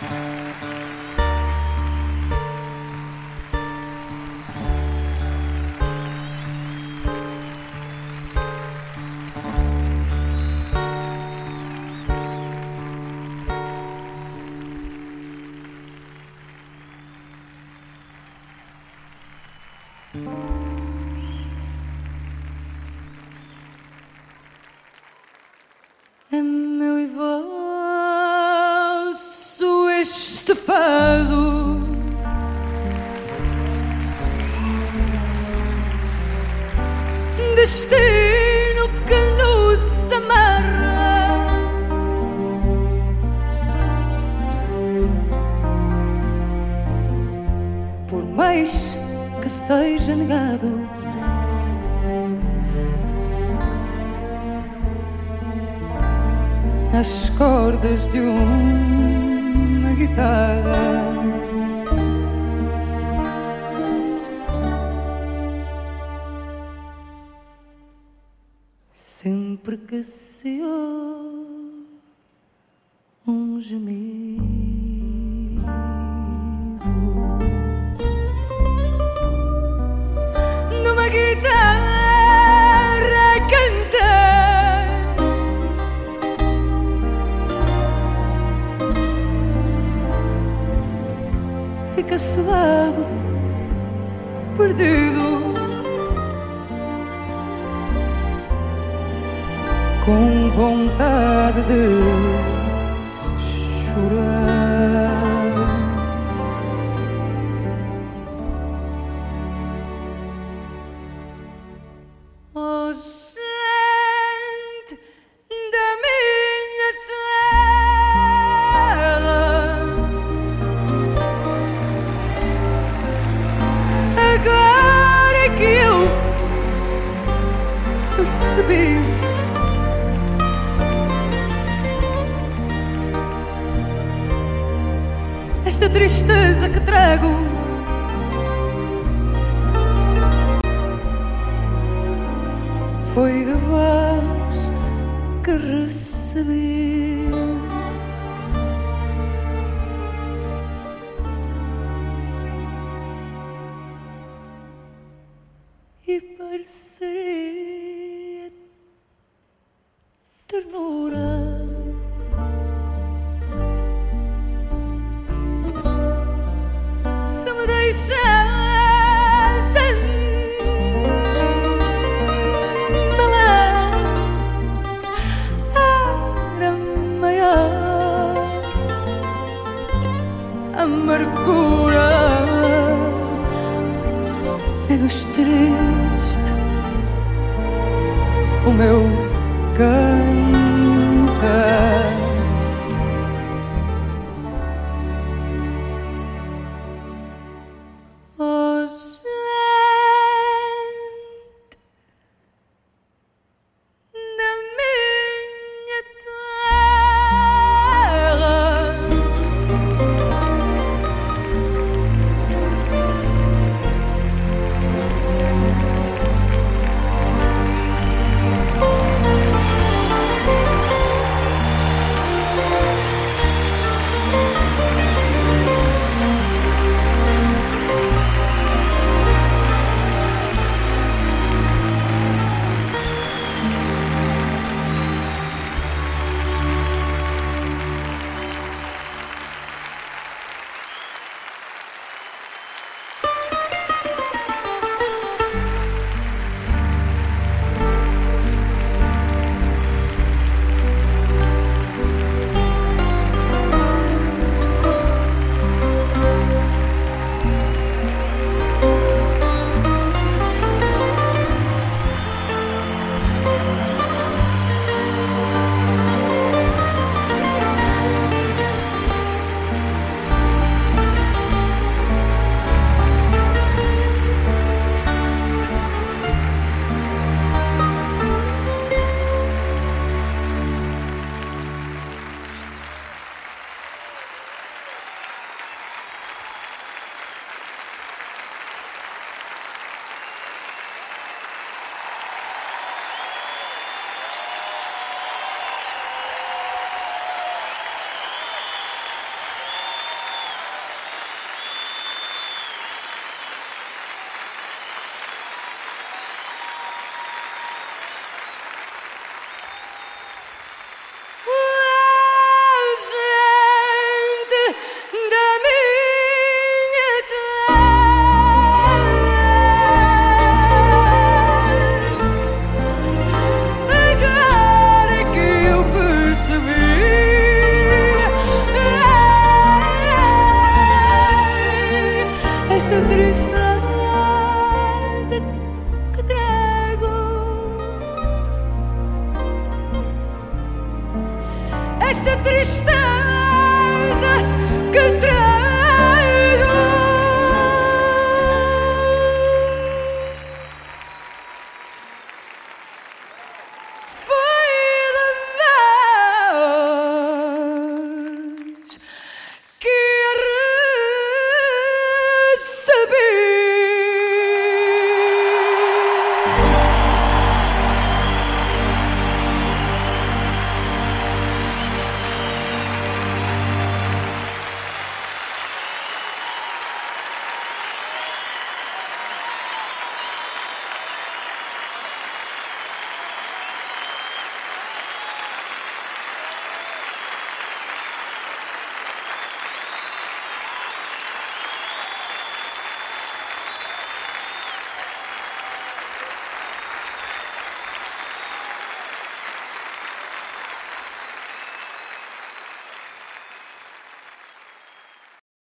É Destino que nos amarra Por mais que seja negado as cordas de uma guitarra. Que se ouve um gemido numa guitarra a cantar. Fica-se vago, perdido. Com vontade de chorar. Oh, gente da minha terra, agora é que eu percebi. Esta tristeza que trago foi de vós que recebi. E pareceria o meu cantar. esta tristeza que